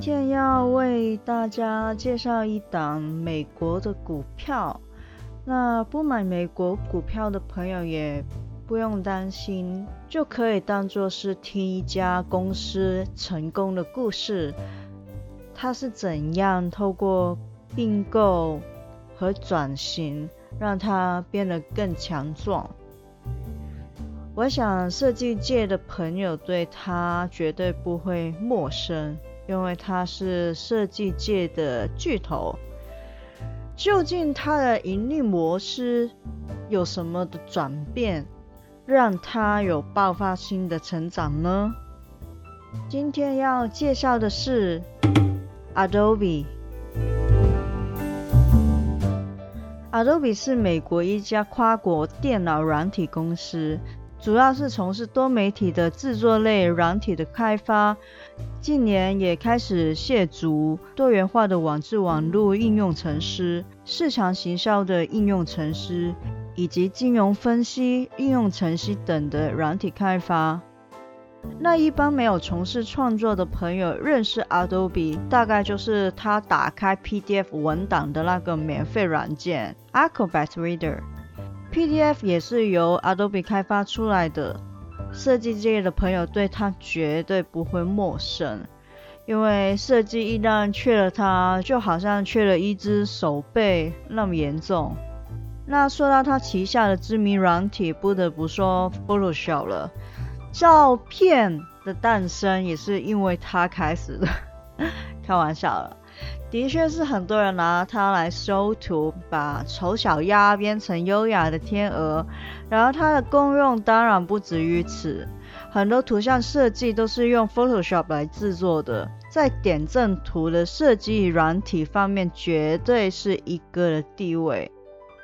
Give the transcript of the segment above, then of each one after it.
今天要为大家介绍一档美国的股票。那不买美国股票的朋友也不用担心，就可以当做是听一家公司成功的故事。它是怎样透过并购和转型，让它变得更强壮？我想设计界的朋友对它绝对不会陌生。因为它是设计界的巨头，究竟它的盈利模式有什么的转变，让它有爆发性的成长呢？今天要介绍的是 Adobe。Adobe 是美国一家跨国电脑软体公司。主要是从事多媒体的制作类软体的开发，近年也开始涉足多元化的网志网络应用程式、市场行销的应用程式，以及金融分析应用程式等的软体开发。那一般没有从事创作的朋友认识 Adobe，大概就是他打开 PDF 文档的那个免费软件 Acrobat Reader。PDF 也是由 Adobe 开发出来的，设计界的朋友对它绝对不会陌生，因为设计一旦缺了它，就好像缺了一只手背那么严重。那说到它旗下的知名软体，不得不说 Photoshop 了，照片的诞生也是因为它开始的，开玩笑了。的确是很多人拿它来修图，把丑小鸭变成优雅的天鹅。然后它的功用当然不止于此，很多图像设计都是用 Photoshop 来制作的，在点阵图的设计软体方面绝对是一个的地位。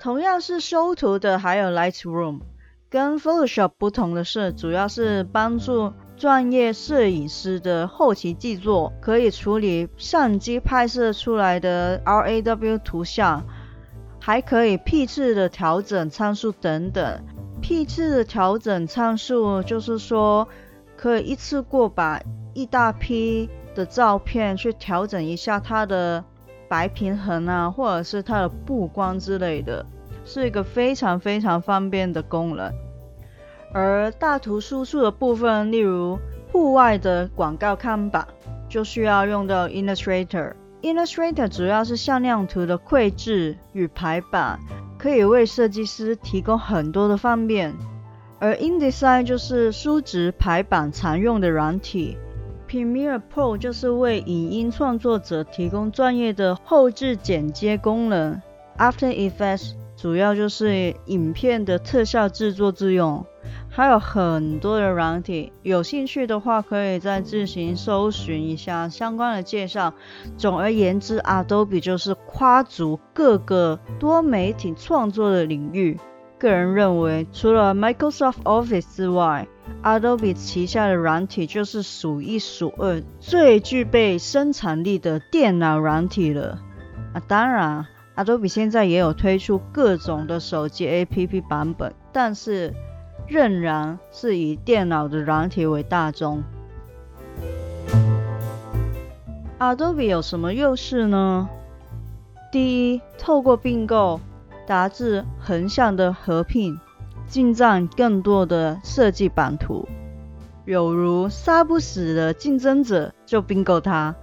同样是修图的，还有 Lightroom，跟 Photoshop 不同的是，主要是帮助。专业摄影师的后期制作可以处理相机拍摄出来的 RAW 图像，还可以批次的调整参数等等。批次的调整参数就是说，可以一次过把一大批的照片去调整一下它的白平衡啊，或者是它的布光之类的，是一个非常非常方便的功能。而大图输出的部分，例如户外的广告看板，就需要用到 Illustrator。Illustrator 主要是向量图的绘制与排版，可以为设计师提供很多的方便。而 InDesign 就是书值排版常用的软体。Premiere Pro 就是为影音创作者提供专业的后置剪接功能。After Effects 主要就是影片的特效制作之用。还有很多的软体，有兴趣的话可以再自行搜寻一下相关的介绍。总而言之，Adobe 就是跨足各个多媒体创作的领域。个人认为，除了 Microsoft Office 之外，Adobe 旗下的软体就是数一数二最具备生产力的电脑软体了。啊，当然，Adobe 现在也有推出各种的手机 APP 版本，但是。仍然是以电脑的软体为大宗。Adobe 有什么优势呢？第一，透过并购达至横向的合并，进占更多的设计版图。有如杀不死的竞争者就并购它，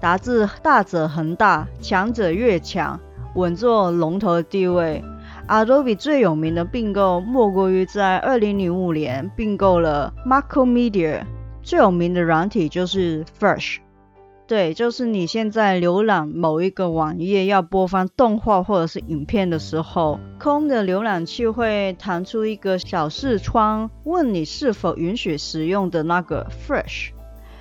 达至大者恒大，强者越强，稳坐龙头的地位。Adobe 最有名的并购莫过于在二零零五年并购了 Macromedia，最有名的软体就是 Flash。对，就是你现在浏览某一个网页要播放动画或者是影片的时候，空的浏览器会弹出一个小视窗，问你是否允许使用的那个 Fresh。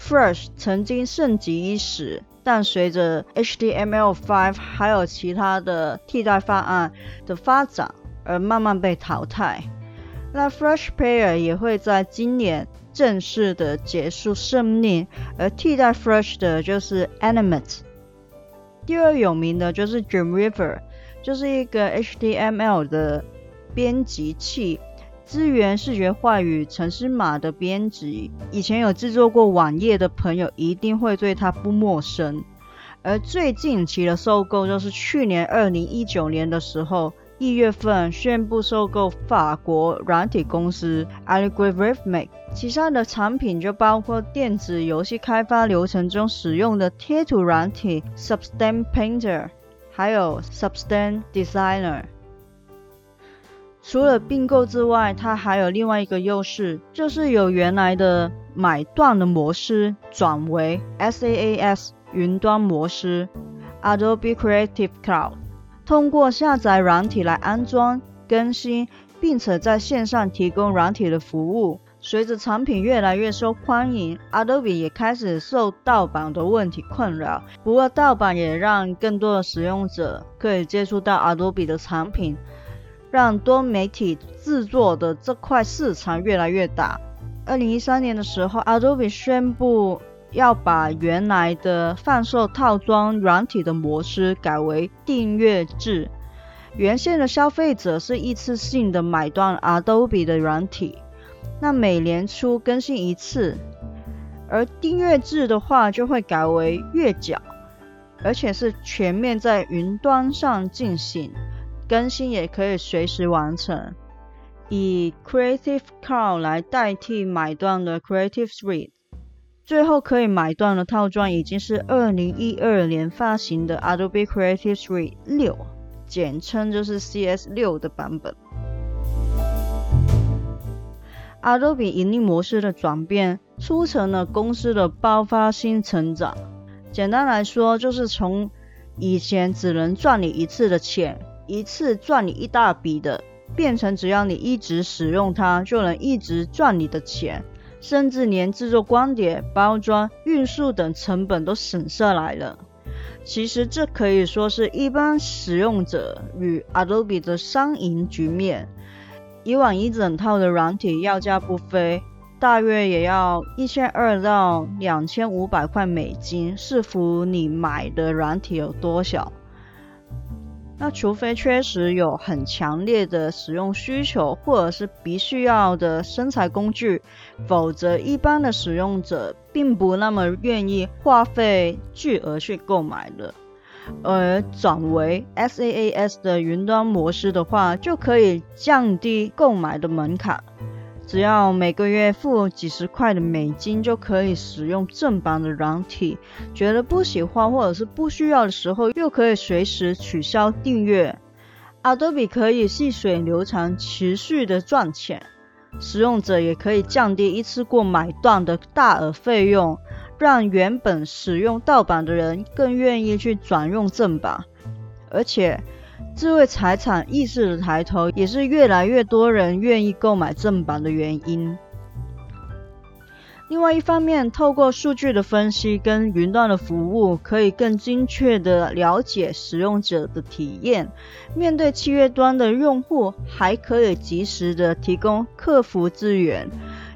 Fresh 曾经盛极一时，但随着 HTML5 还有其他的替代方案的发展而慢慢被淘汰。那 Fresh Player 也会在今年。正式的结束生命，而替代 Fresh 的就是 Animate。第二有名的就是 Dreamweaver，就是一个 HTML 的编辑器，支援视觉化与程式码的编辑。以前有制作过网页的朋友一定会对它不陌生。而最近期的收购就是去年二零一九年的时候。一月份宣布收购法国软体公司 Algorithmic，旗下的产品就包括电子游戏开发流程中使用的贴图软体 Substance Painter，还有 Substance Designer。除了并购之外，它还有另外一个优势，就是由原来的买断的模式转为 SaaS 云端模式 Adobe Creative Cloud。通过下载软体来安装、更新，并且在线上提供软体的服务。随着产品越来越受欢迎，Adobe 也开始受盗版的问题困扰。不过，盗版也让更多的使用者可以接触到 Adobe 的产品，让多媒体制作的这块市场越来越大。二零一三年的时候，Adobe 宣布。要把原来的贩售套装软体的模式改为订阅制。原先的消费者是一次性的买断 Adobe 的软体，那每年初更新一次。而订阅制的话，就会改为月缴，而且是全面在云端上进行，更新也可以随时完成。以 Creative Cloud 来代替买断的 Creative Suite。最后可以买断的套装已经是二零一二年发行的 Adobe Creative Suite 六，简称就是 CS 六的版本。Adobe 盈利模式的转变，促成了公司的爆发性成长。简单来说，就是从以前只能赚你一次的钱，一次赚你一大笔的，变成只要你一直使用它，就能一直赚你的钱。甚至连制作光碟、包装、运输等成本都省下来了。其实这可以说是一般使用者与 Adobe 的双赢局面。以往一整套的软体要价不菲，大约也要一千二到两千五百块美金，视乎你买的软体有多小。那除非确实有很强烈的使用需求，或者是必须要的生财工具，否则一般的使用者并不那么愿意花费巨额去购买的。而转为 SaaS 的云端模式的话，就可以降低购买的门槛。只要每个月付几十块的美金就可以使用正版的软体，觉得不喜欢或者是不需要的时候，又可以随时取消订阅。Adobe 可以细水流长、持续的赚钱，使用者也可以降低一次过买断的大额费用，让原本使用盗版的人更愿意去转用正版，而且。智慧财产意识的抬头，也是越来越多人愿意购买正版的原因。另外一方面，透过数据的分析跟云端的服务，可以更精确的了解使用者的体验。面对契约端的用户，还可以及时的提供客服资源，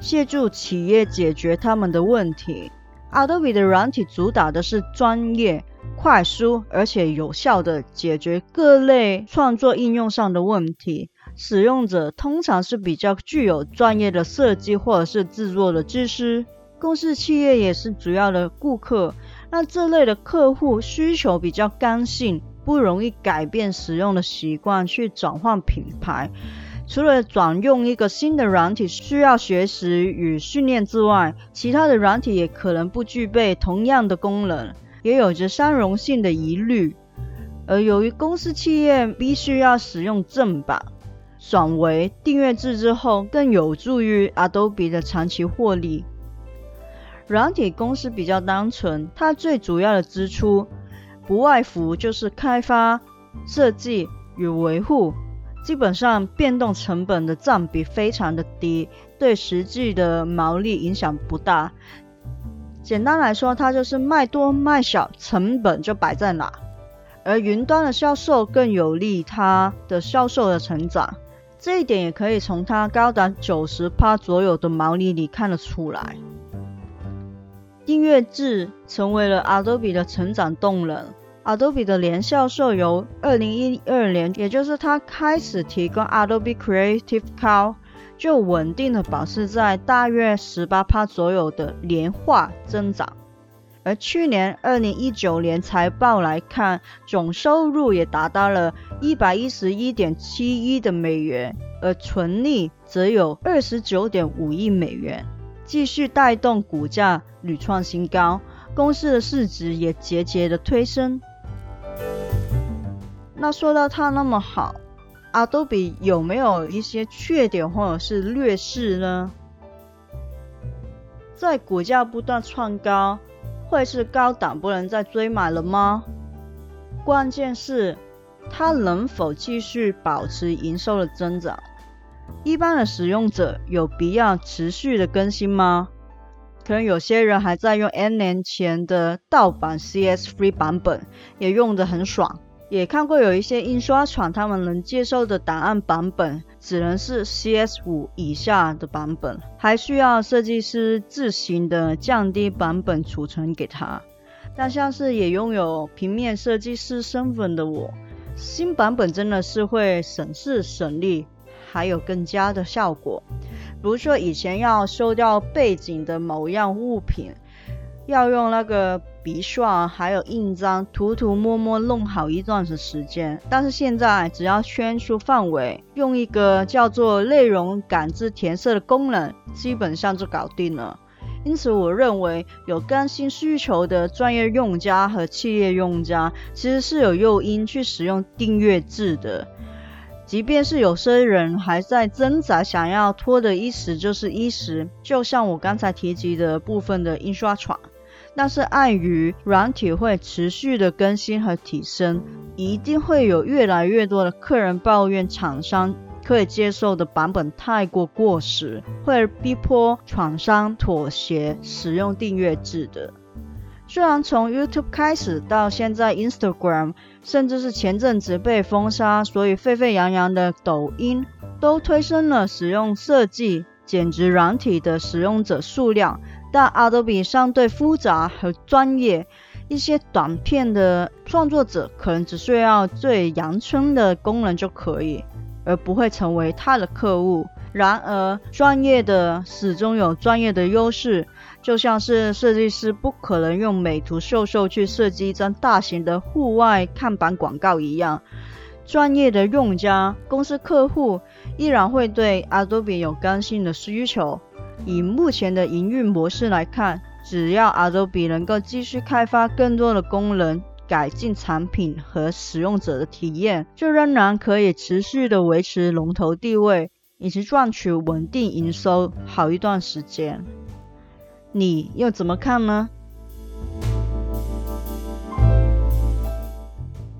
协助企业解决他们的问题。Adobe 的软体主打的是专业。快速而且有效的解决各类创作应用上的问题。使用者通常是比较具有专业的设计或者是制作的知识，公司企业也是主要的顾客。那这类的客户需求比较刚性，不容易改变使用的习惯去转换品牌。除了转用一个新的软体需要学习与训练之外，其他的软体也可能不具备同样的功能。也有着相容性的疑虑，而由于公司企业必须要使用正版，转为订阅制之后，更有助于 Adobe 的长期获利。软体公司比较单纯，它最主要的支出不外乎就是开发、设计与维护，基本上变动成本的占比非常的低，对实际的毛利影响不大。简单来说，它就是卖多卖小，成本就摆在哪。而云端的销售更有利它的销售的成长，这一点也可以从它高达九十趴左右的毛利里看得出来。订阅制成为了 Adobe 的成长动能。Adobe 的年销售由二零一二年，也就是它开始提供 Adobe Creative Cloud，就稳定的保持在大约十八趴左右的年化增长。而去年二零一九年财报来看，总收入也达到了一百一十一点七亿的美元，而纯利则有二十九点五亿美元，继续带动股价屡创新高，公司的市值也节节的推升。那说到它那么好，Adobe 有没有一些缺点或者是劣势呢？在股价不断创高。会是高档不能再追买了吗？关键是它能否继续保持营收的增长？一般的使用者有必要持续的更新吗？可能有些人还在用 N 年前的盗版 CS Free 版本，也用得很爽。也看过有一些印刷厂，他们能接受的档案版本只能是 CS5 以下的版本，还需要设计师自行的降低版本储存给他。但像是也拥有平面设计师身份的我，新版本真的是会省事省力，还有更加的效果。比如说以前要收掉背景的某样物品。要用那个笔刷还有印章涂涂摸摸弄好一段的时间，但是现在只要圈出范围，用一个叫做内容感知填色的功能，基本上就搞定了。因此，我认为有更新需求的专业用家和企业用家，其实是有诱因去使用订阅制的。即便是有些人还在挣扎，想要拖的一时就是一时，就像我刚才提及的部分的印刷厂。但是碍于软体会持续的更新和提升，一定会有越来越多的客人抱怨厂商可以接受的版本太过过时，会逼迫厂商妥协使用订阅制的。虽然从 YouTube 开始到现在 Instagram，甚至是前阵子被封杀，所以沸沸扬扬的抖音，都推升了使用设计剪辑软体的使用者数量。但 Adobe 相对复杂和专业，一些短片的创作者可能只需要最阳春的功能就可以，而不会成为他的客户。然而，专业的始终有专业的优势，就像是设计师不可能用美图秀秀去设计一张大型的户外看板广告一样，专业的用家、公司客户依然会对 Adobe 有刚性的需求。以目前的营运模式来看，只要 Adobe 能够继续开发更多的功能，改进产品和使用者的体验，就仍然可以持续的维持龙头地位，以及赚取稳定营收好一段时间。你又怎么看呢？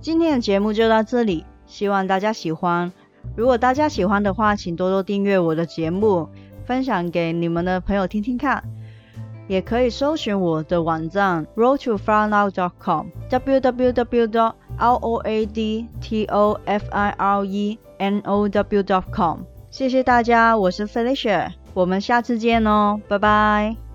今天的节目就到这里，希望大家喜欢。如果大家喜欢的话，请多多订阅我的节目。分享给你们的朋友听听看，也可以搜寻我的网站 roadtofirenow.com www.roadtofirenow.com，。谢谢大家，我是 Felicia，我们下次见哦，拜拜。